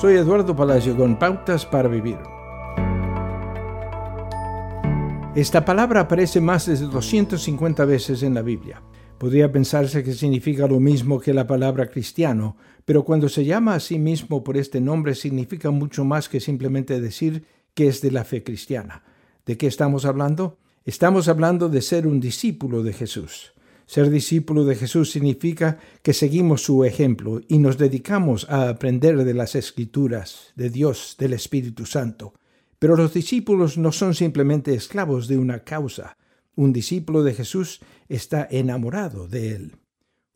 Soy Eduardo Palacio con Pautas para Vivir. Esta palabra aparece más de 250 veces en la Biblia. Podría pensarse que significa lo mismo que la palabra cristiano, pero cuando se llama a sí mismo por este nombre significa mucho más que simplemente decir que es de la fe cristiana. ¿De qué estamos hablando? Estamos hablando de ser un discípulo de Jesús. Ser discípulo de Jesús significa que seguimos su ejemplo y nos dedicamos a aprender de las escrituras, de Dios, del Espíritu Santo. Pero los discípulos no son simplemente esclavos de una causa. Un discípulo de Jesús está enamorado de él.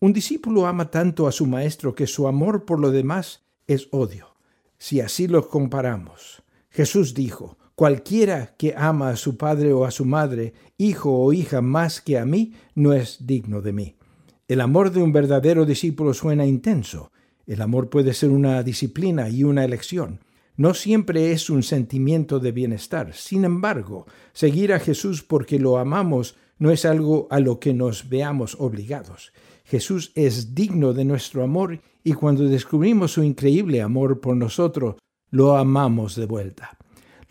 Un discípulo ama tanto a su maestro que su amor por lo demás es odio. Si así lo comparamos, Jesús dijo, Cualquiera que ama a su padre o a su madre, hijo o hija más que a mí, no es digno de mí. El amor de un verdadero discípulo suena intenso. El amor puede ser una disciplina y una elección. No siempre es un sentimiento de bienestar. Sin embargo, seguir a Jesús porque lo amamos no es algo a lo que nos veamos obligados. Jesús es digno de nuestro amor y cuando descubrimos su increíble amor por nosotros, lo amamos de vuelta.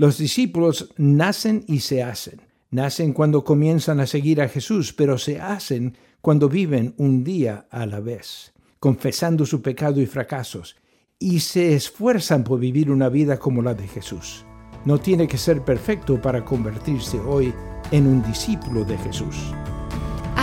Los discípulos nacen y se hacen. Nacen cuando comienzan a seguir a Jesús, pero se hacen cuando viven un día a la vez, confesando su pecado y fracasos, y se esfuerzan por vivir una vida como la de Jesús. No tiene que ser perfecto para convertirse hoy en un discípulo de Jesús.